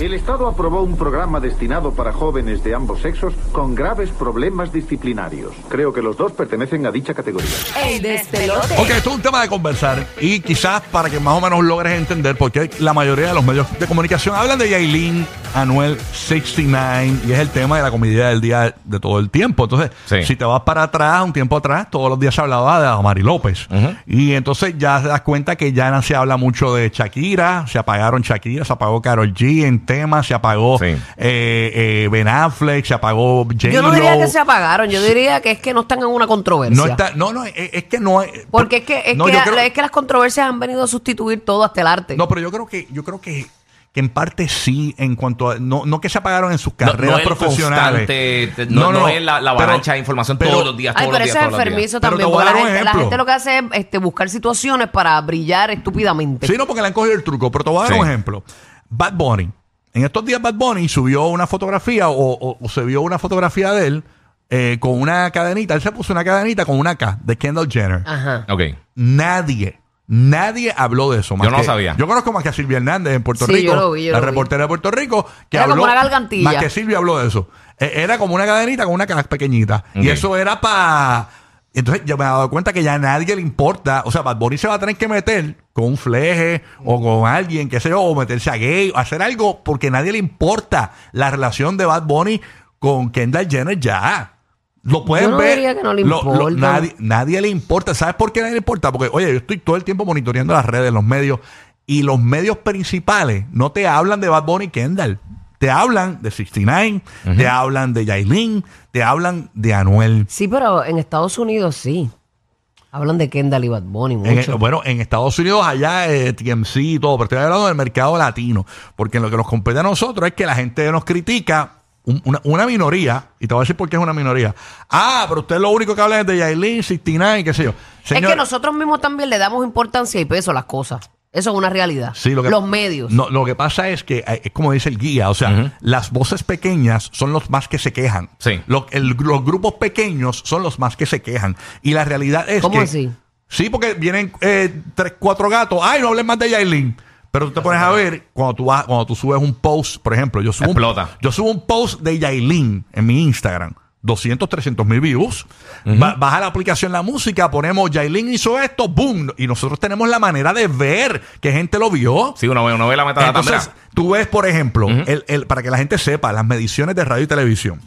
El Estado aprobó un programa destinado para jóvenes de ambos sexos con graves problemas disciplinarios. Creo que los dos pertenecen a dicha categoría. ¡Ey, despelote! Ok, esto es un tema de conversar y quizás para que más o menos logres entender por qué la mayoría de los medios de comunicación hablan de Yailin Anuel 69 y es el tema de la comedia del día de todo el tiempo. Entonces, Sí. si te vas para atrás, un tiempo atrás, todos los días se hablaba de Amari López. Y entonces ya te das cuenta que ya no se habla mucho de Shakira, se apagaron Shakira, se apagó Carol G en temas, se apagó Sí. eh, eh, Ben Affleck, se apagó J. Yo no diría que se apagaron, yo diría que es que no están en una controversia. No, está, no, no, es, es que no hay- Porque es que, es, No, que, yo creo- es que las controversias han venido a sustituir todo hasta el arte. No, pero yo creo que, yo creo que, que en parte sí, en cuanto a, no, no que se apagaron en sus carreras es profesionales. constante, no- no es la- la avalancha de información todos los días, Ay, todos pero los eso días, es todos los días. enfermizo Pero también. te voy a Porque la dar un gente, la ejemplo. gente lo que hace es este, buscar situaciones para brillar estúpidamente. Sí, no, porque le han cogido el truco. Pero te voy a dar Sí. un ejemplo. Bad Bunny. En estos días Bad Bunny subió una fotografía o, o- o se vio una fotografía de él eh, con una cadenita. Él se puso una cadenita con una K de Kendall Jenner. Ajá. Ok. Nadie, nadie habló de eso. más Yo no que- sabía. Yo conozco más que a Silvia Hernández en Puerto Sí, Rico. yo lo vi, yo la lo vi. reportera de Puerto Rico. Que Era como habló, una gargantilla. Más que Silvia habló de eso. Eh, Era como una cadenita con una caja pequeñita. Y eso era para. Entonces yo me he dado cuenta que ya a nadie le importa. O sea, Bad Bunny se va a tener que meter con un fleje o con alguien, qué sé yo, o meterse a gay, o hacer algo porque a nadie le importa la relación de Bad Bunny con Kendall Jenner ya. Lo pueden no ver. diría que no le Lo- lo- importa. nadie, nadie le importa. ¿Sabes por qué nadie le importa? Porque, oye, yo estoy todo el tiempo monitoreando las redes, los medios, y los medios principales no te hablan de Bad Bunny y Kendall. Te hablan de 69, te hablan de Yailin, te hablan de Anuel. Sí, pero en Estados Unidos sí. Hablan de Kendall y Bad Bunny En- mucho. bueno, en Estados Unidos allá eh, TMC y todo, pero estoy hablando del mercado latino, porque lo que nos compete a nosotros es que la gente nos critica, un- una, una minoría, y te voy a decir por qué es una minoría. Ah, pero usted lo único que habla es de Yailin, 69, qué sé yo. es que nosotros mismos también le damos importancia y peso a las cosas. Eso es una realidad. Sí, lo que- Los medios. No, lo que pasa es que eh, es como dice el guía, o sea, las voces pequeñas son los más que se quejan. Sí. Lo- el- los grupos pequeños son los más que se quejan. Y la realidad es ¿Cómo que. así? Sí, porque vienen eh, tres, cuatro gatos. Ay, no hables más de Yailin. Pero tú te pones a ver, cuando tú vas, cuando tú subes un post, por ejemplo, yo subo, un, Explota. yo subo un post de Yailin en mi Instagram. 200, 300 mil views. Ba- baja la aplicación La Música, ponemos Yailin hizo esto, boom. Y nosotros tenemos la manera de ver que gente lo vio. Sí, uno ve, uno ve la metadata. Entonces, tú ves, por ejemplo, el, el- para que la gente sepa, las mediciones de radio y televisión.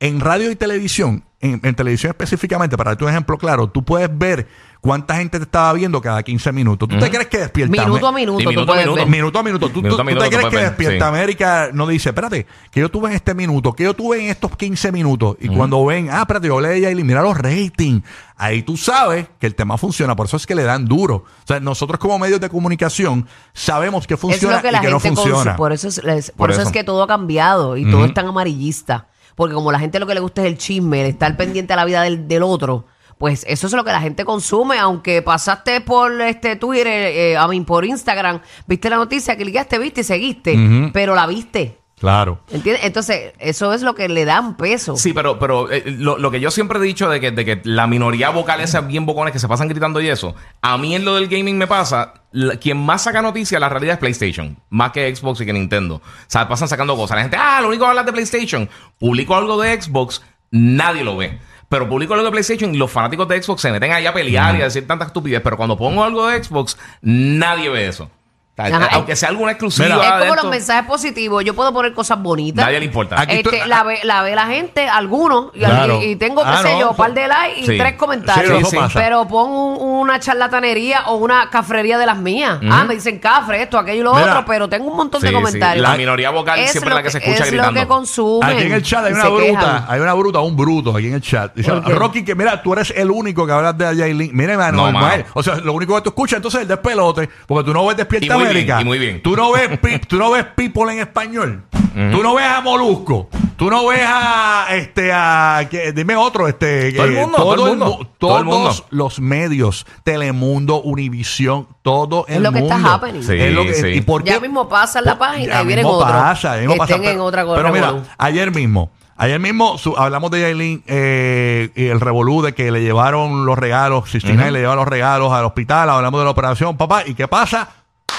En radio y televisión, en, en televisión específicamente, para darte un ejemplo claro, tú puedes ver cuánta gente te estaba viendo cada 15 minutos. ¿Tú te crees que despierta? Minuto a minuto, Sí, tú minuto a puedes minuto. ver. Minuto a minuto. ¿Tú, Minuto tú- a tú minuto te crees que puedes ver, Despierta sí. América no dice, espérate, que yo tuve en este minuto, que yo tuve en estos 15 minutos? Y cuando ven, ah, espérate, yo de Yailin, mira los ratings. Ahí tú sabes que el tema funciona. Por eso es que le dan duro. O sea, nosotros como medios de comunicación sabemos que Es funciona lo que la y que no gente funciona. Por eso es, es- por Por eso eso. es que todo ha cambiado y todo es tan amarillista. Porque como la gente lo que le gusta es el chisme, el estar pendiente a la vida del, del otro, pues eso es lo que la gente consume. Aunque pasaste por este Twitter, eh, a mí por Instagram, viste la noticia, clicaste, viste y seguiste, pero la viste. Claro. ¿Entiendes? Entonces, eso es lo que le dan peso. Sí, pero, pero eh, lo, lo que yo siempre he dicho de que, de que la minoría vocal esas bien bocones que se pasan gritando y eso, a mí en lo del gaming me pasa, la- quien más saca noticias la realidad es PlayStation, más que Xbox y que Nintendo. O sea, pasan sacando cosas. La gente, ah, lo único que habla de PlayStation, publico algo de Xbox, nadie lo ve. Pero publico algo de PlayStation y los fanáticos de Xbox se meten ahí a pelear y a decir tanta estupidez. Pero cuando pongo algo de Xbox, nadie ve eso. Ajá. Aunque sea alguna exclusiva. Mira, Es como los mensajes positivos. Yo puedo poner cosas bonitas. Nadie le importa. Aquí Este, tú- la, ve, la ve la gente, algunos, y, Claro. y- y tengo, qué Ah, sé no, yo, un par de likes y Sí. tres comentarios. Sí, eso pasa. Pero pon un- una charlatanería o una cafrería de las mías. Ah, me dicen cafre, esto, aquello y lo Mira. otro, pero tengo un montón Sí, de sí. comentarios. La minoría vocal Es siempre lo la que se escucha es gritando. lo que consumen. Aquí en el chat hay y una bruta, quejan. hay una bruta, un bruto aquí en el chat. Dice. Rocky, que mira, tú eres el único que hablas de Yailin. Mira, No, Manuel, mano. o sea, lo único que tú escuchas entonces es el despelote, porque tú no ves Despierta Y muy bien, América. y muy bien. Tú no ves, tú no ves People en español. Tú no ves a Molusco. Tú no ves a, este, a, que- dime otro, este. Todo el que- mundo, todo el mundo, mu- todo el todos mundo. los medios, Telemundo, Univisión, todo Es el lo que mundo. está happening. Sí, Es lo que- sí. ¿Y por Ya qué? mismo pasa en la página Ya y vienen otros pasa, ya mismo que pasa. estén en Pero- otra Pero mira, ayer mismo, ayer mismo su- hablamos de Yailin eh, y el revolú de que le llevaron los regalos, Sistina le llevaron los regalos al hospital, hablamos de la operación, papá, ¿y qué pasa?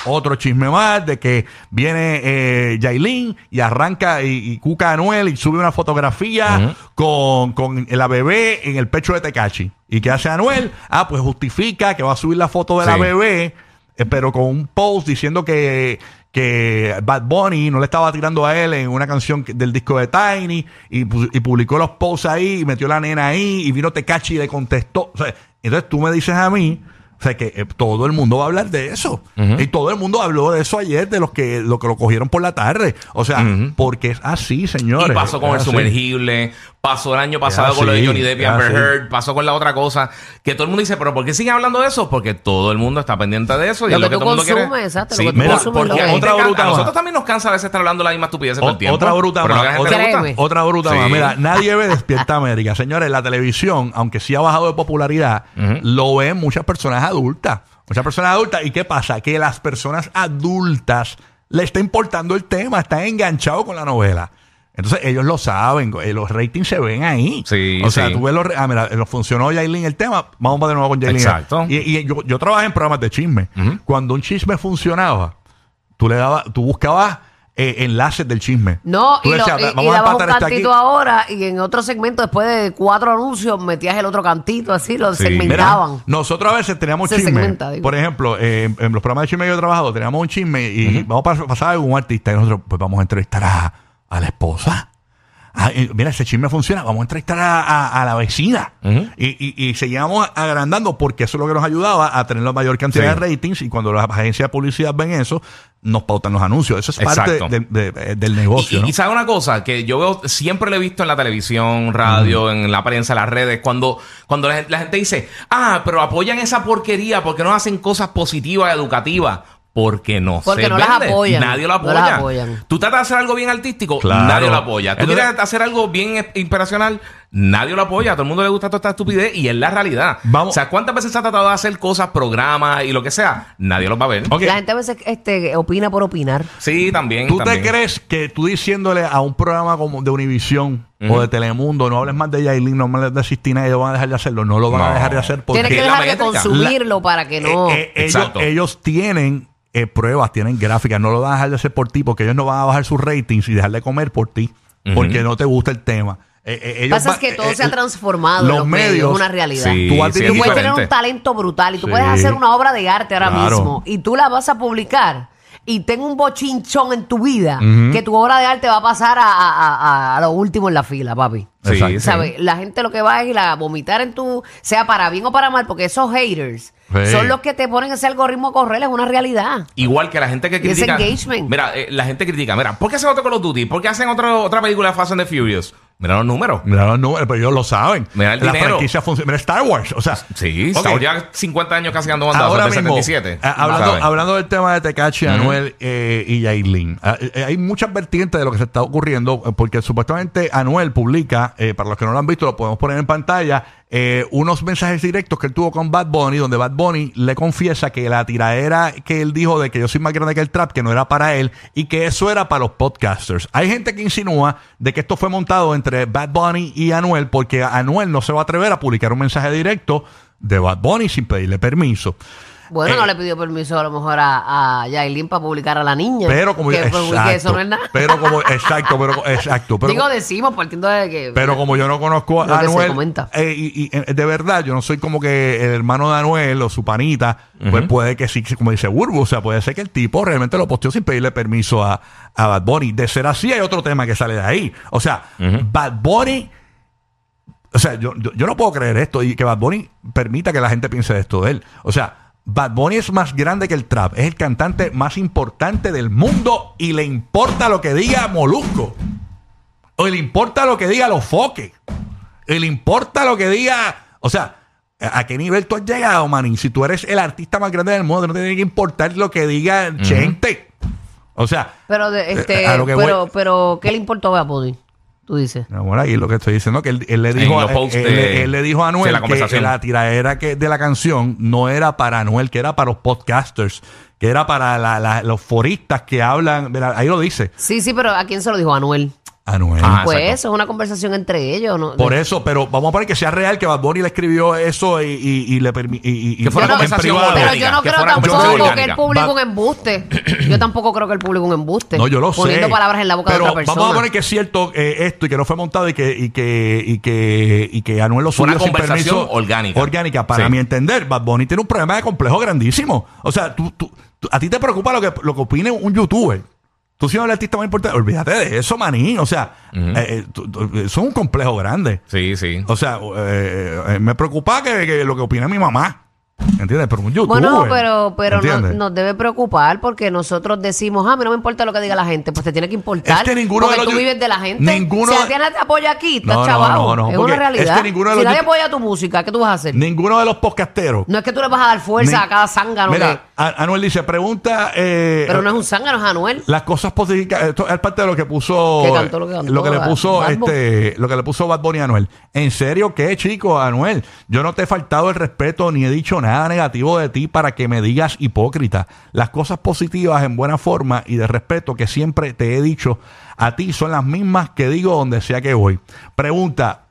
Otro chisme más de que viene eh, Yailin y arranca y, y Cuca Anuel y sube una fotografía con, con la bebé en el pecho de Tecachi. ¿Y qué hace Anuel? Ah, pues justifica que va a subir la foto de la Sí. bebé, eh, pero con un post diciendo que, que Bad Bunny no le estaba tirando a él en una canción que- del disco de Tiny y, pu- y publicó los posts ahí y metió la nena ahí y vino Tecachi y le contestó. O sea, entonces tú me dices a mí. O sea, que eh, todo el mundo va a hablar de eso. Y todo el mundo habló de eso ayer, de los que lo, que lo cogieron por la tarde. O sea, porque es así, señores. Y pasó con Es el así. sumergible, pasó el año pasado con lo de así, Johnny Depp y es Amber así. Heard, pasó con la otra cosa, que todo el mundo dice, pero ¿por qué siguen hablando de eso? Porque todo el mundo está pendiente de eso y Lo es lo que que tú todo el mundo quiere. consumes, exacto, lo Sí, que tú mira, consumes, porque lo que a, Otra bruta a más. nosotros también nos cansa a veces estar hablando la misma estupidez por O- el tiempo. Otra bruta pero más. a la gente Otra, gusta. Bruta Sí. más. Mira, nadie ve Despierta América. Señores, la televisión, aunque sí ha bajado de popularidad, lo ven muchas personas adultas. Muchas personas adultas. ¿Y qué pasa? Que las personas adultas le está importando el tema, están enganchados con la novela. Entonces ellos lo saben, eh, los ratings se ven ahí. Sí, o sea, sí. tú ves los... Ah, mira, lo funcionó Yailin el tema, vamos para de nuevo con Yailin. Exacto. Y, y yo, yo trabajé en programas de chisme. Cuando un chisme funcionaba, tú le dabas, tú buscabas eh, enlaces del chisme. No, Tú y, lo, decías, y- y dabas un empatar este aquí. cantito ahora y en otro segmento, después de cuatro anuncios, metías el otro cantito, así, lo Sí. segmentaban. Mira, nosotros a veces teníamos Se chisme. segmenta, digo. Por ejemplo, eh, en, en los programas de chisme que yo he trabajado, teníamos un chisme y vamos a pas- pasar a algún artista y nosotros pues vamos a entrevistar a, a la esposa. Ah, y mira, ese chisme funciona. Vamos a entrevistar a, a- a la vecina. y, y, y seguíamos agrandando porque eso es lo que nos ayudaba a tener la mayor cantidad Sí. de ratings. Y cuando las agencias de publicidad ven eso, nos pautan los anuncios. Eso es parte de- de- de- del negocio. Y, ¿no? y sabe una cosa que yo veo, siempre lo he visto en la televisión, radio, en la prensa, en las redes, cuando, cuando la gente dice, ah, pero apoyan esa porquería porque no hacen cosas positivas, educativas. Porque no Porque se no las vende. apoyan. Nadie lo No apoya. las apoyan. Tú tratas de hacer algo bien artístico, Claro. nadie lo apoya. Tú Entonces- quieres hacer algo bien inspiracional, nadie lo apoya. A todo el mundo le gusta toda esta estupidez y es la realidad. Vamos. O sea, ¿cuántas veces se ha tratado de hacer cosas, programas y lo que sea? Nadie los va a ver. Ok. La gente a veces este, opina por opinar. Sí, también. ¿Tú también. te crees que tú diciéndole a un programa como de Univisión o de Telemundo, no hables más de Yailin, no hables de Sistina, ellos van a dejar de hacerlo? No lo van a dejar de hacer porque Tienes que dejar de métrica. consumirlo para que no. Eh, eh, ellos tienen eh, pruebas, tienen gráficas, no lo van a dejar de hacer por ti porque ellos no van a bajar sus ratings y dejar de comer por ti porque no te gusta el tema. Eh, eh, ellos Pasa es que todo eh, se ha eh, transformado en los los medios, es una realidad. Sí, Tú has sí, dirigido- es Tú puedes tener un talento brutal y tú Sí. puedes hacer una obra de arte ahora Claro. mismo y tú la vas a publicar y tengo un bochinchón en tu vida que tu obra de arte va a pasar a, a- a- a lo último en la fila, papi. Sí, Exacto. sí. ¿Sabes? La gente lo que va es ir a vomitar en tu, sea para bien o para mal, porque esos haters Sí. son los que te ponen ese algoritmo a correr, es una realidad. Igual que la gente que Y ese critica. engagement. Mira, eh, la gente critica. Mira, ¿por qué hacen otro Call of Duty? ¿Por qué hacen otro, otra película de Fast and the Furious? Mira los números. Mira los números, pero ellos lo saben. Mira el la dinero. franquicia funciona. Mira Star Wars. O sea, Sí, ok. Star ya 50 años casi dando bandazos Ahora mismo, 77. a- hablando, hablando del tema de Tecachi, Anuel eh, y Yailin, ah, eh, hay muchas vertientes de lo que se está ocurriendo, eh, porque supuestamente Anuel publica, eh, para los que no lo han visto, lo podemos poner en pantalla, eh, unos mensajes directos que él tuvo con Bad Bunny, donde Bad Bunny le confiesa que la tiradera que él dijo de que yo soy más grande que el trap, que no era para él, y que eso era para los podcasters. Hay gente que insinúa de que esto fue montado entre Bad Bunny y Anuel, porque Anuel no se va a atrever a publicar un mensaje directo de Bad Bunny sin pedirle permiso. Bueno, Eh, no le pidió permiso a lo mejor a, a Yailin para publicar a la niña. Pero como que, yo, pues, que eso no es nada. Pero como, exacto, pero exacto. Pero, Digo, decimos partiendo de que. pero como yo no conozco a Anuel, comenta. eh, y, y, eh, de verdad, yo no soy como que el hermano de Anuel o su panita, pues puede que sí, como dice Burbu, o sea, puede ser que el tipo realmente lo posteó sin pedirle permiso a, a Bad Bunny. De ser así, hay otro tema que sale de ahí. O sea, Bad Bunny. O sea, yo, yo, yo no puedo creer esto y que Bad Bunny permita que la gente piense de esto de él. O sea, Bad Bunny es más grande que el trap. Es el cantante más importante del mundo y le importa lo que diga Molusco. O le importa lo que diga los foques. Y le importa lo que diga. O sea, ¿a qué nivel tú has llegado, manín? Si tú eres el artista más grande del mundo, no te tiene que importar lo que diga gente. O sea, Pero, de, este, eh, a lo que pero, voy- pero, ¿qué le importó a Bunny? Tú dices. No, bueno, ahí lo que estoy diciendo que él, él le dijo a, él, de- él le dijo a Anuel la que la tiradera que de la canción no era para Anuel, que era para los podcasters, que era para la- la- los foristas que hablan. mira, ahí lo dice. Sí, sí, pero ¿a quién se lo dijo? Anuel. Anuel. Ah, pues exacto. eso es una conversación entre ellos. ¿no? Por eso, pero vamos a poner que sea real que Bad Bunny le escribió eso y, y, y le permitió. Que fue Yo una no- conversación privado. Pero yo no que creo fuera una tampoco que publique Va- un embuste. Yo tampoco creo que él publique un embuste. No, yo lo Poniendo sé. palabras en la boca pero de otra persona. Vamos a poner que es cierto eh, esto y que no fue montado y que, y que, y que, y que Anuel lo Fue una subió sin conversación permiso. orgánica. Orgánica. Para Sí. mi entender, Bad Bunny tiene un problema de complejo grandísimo. O sea, tú, tú- tú- a ti te preocupa lo que, lo que opine un youtuber. Tú siendo el artista más importante, olvídate de eso, maní. O sea, eh, eh, tú- tú- eso es un complejo grande. Sí, sí. O sea, eh, eh, me preocupa que, que lo que opine mi mamá. ¿Entiendes? Pero un youtuber. Bueno, pero, pero no- ¿entiendes? nos debe preocupar porque nosotros decimos, ah, a mí no me importa lo que diga la gente, pues te tiene que importar. Es que ninguno porque de los- tú vives de la gente. ninguno si de- nadie te apoya aquí, estás No, no, chavado. no, no, es una realidad. es que ninguno de si los nadie yout- apoya tu música, ¿qué tú vas a hacer? Ninguno de los podcasteros. no es que tú le vas a dar fuerza Ni- a cada zángano. Mira, Anuel dice, pregunta... eh, pero no es un zángano, es Anuel. Las cosas positivas, esto es parte de lo que puso Que cantó lo que cantó, le puso este lo que le puso Bad Bunny a Anuel. ¿En serio qué, chico, Anuel? Yo no te he faltado el respeto ni he dicho nada negativo de ti para que me digas hipócrita. Las cosas positivas en buena forma y de respeto que siempre te he dicho a ti son las mismas que digo donde sea que voy. Pregunta,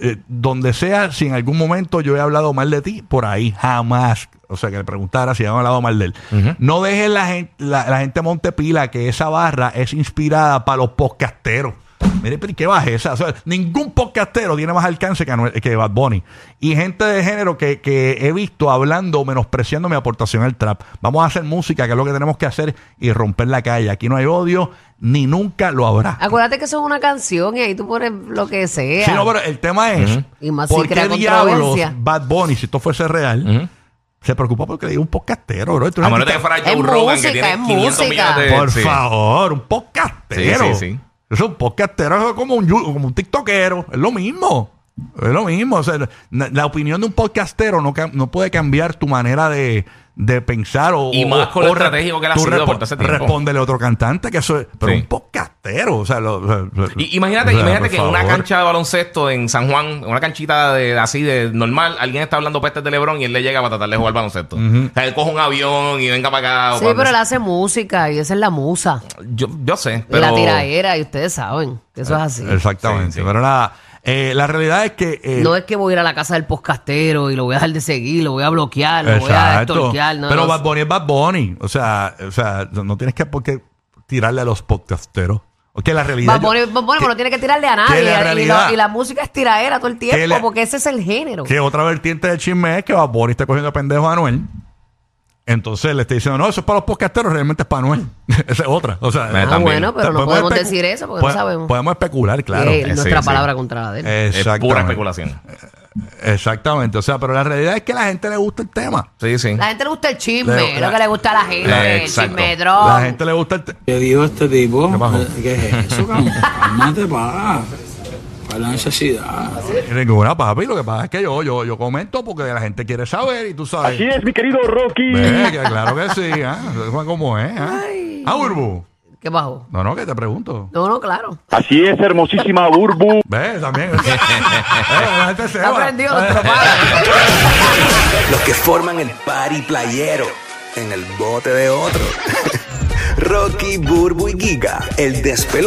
eh, donde sea, si en algún momento yo he hablado mal de ti, por ahí jamás. O sea, que le preguntara si han hablado mal de él. No dejes la gente, la, la gente monte pila que esa barra es inspirada para los podcasteros. Mire, pero ¿y qué bajeza? O sea, ningún podcastero tiene más alcance que, Anuel- que Bad Bunny. Y gente de género que, que he visto hablando, menospreciando mi aportación al trap. Vamos a hacer música, que es lo que tenemos que hacer, y romper la calle. Aquí no hay odio, ni nunca lo habrá. Acuérdate que eso es una canción y ahí tú pones lo que sea. Sí, no, pero el tema es, Y más si ¿por crea qué diablos controversia. Bad Bunny, si esto fuese real, se preocupa porque le diga un podcastero, bro? A menos de que fuera Joe Es Rogan, música, que tiene es 500 música. millones de... Por sí. favor, un podcastero. Sí, sí, sí. Es un podcastero, es como un, como un tiktokero. Es lo mismo. Es lo mismo. La opinión de un podcastero no, no puede cambiar tu manera de, de pensar o, Y más con lo o estratégico que él ha sido por todo ese tiempo. Respóndele a otro cantante que eso es. Pero Sí. un podcastero. O sea, lo- lo- lo- Y, imagínate, o sea, imagínate por que en una favor. cancha de baloncesto en San Juan, en una canchita de, así de normal, alguien está hablando pestes de Lebron y él le llega para tratar de jugar baloncesto. O sea, él coge un avión y venga para acá. o Sí, cuando- pero él hace música y esa es la musa. yo, yo sé, Y pero... la tiraera y ustedes saben que eso es así. Exactamente. Sí, sí. Pero nada, eh, la realidad es que. eh, No es que voy a ir a la casa del podcastero y lo voy a dejar de seguir, lo voy a bloquear, lo voy a Exacto. No, Pero no. Bad Bunny es Bad Bunny. O sea, o sea no tienes que por qué tirarle a los podcasteros. Porque la realidad. Bad Bunny, Bad Bunny, que- no tiene que tirarle a que nadie. la y, lo- realidad- y la música es tiraera todo el tiempo, Que la- porque ese es el género. Que otra vertiente del chisme es que Bad Bunny está cogiendo pendejo a Anuel. Entonces le está diciendo, no, eso es para los podcasteros, realmente es para Anuel. Esa es otra. O sea, Ah, bueno, pero no podemos decir eso porque no sabemos. Podemos especular, claro. Eh, sí, nuestra sí. palabra contra la de él. Es pura especulación. Exactamente. O sea, pero la realidad es que a la gente le gusta el tema. Sí, sí. La gente le gusta el chisme, Le- lo que le gusta a la gente, la- el chisme la gente le gusta el tema. ¿Qué dijo este tipo? ¿Qué? ¿Qué es eso, cabrón? Cálmate, pa. ¿Cuál es la necesidad? Ninguna, papi. Lo que pasa es que yo, yo, yo comento porque la gente quiere saber y tú sabes. Así es, mi querido Rocky. Ve, que claro que sí, ¿ah? Eso es es, ¿ah? Burbu. ¿Qué bajó? No, no, que te pregunto. No, no, claro. Así es, hermosísima Burbu. Ve, también. Eh, la gente se Está va. prendido nuestro padre. Los que forman el party playero en el bote de otro. Rocky, Burbu y Giga, el despelo.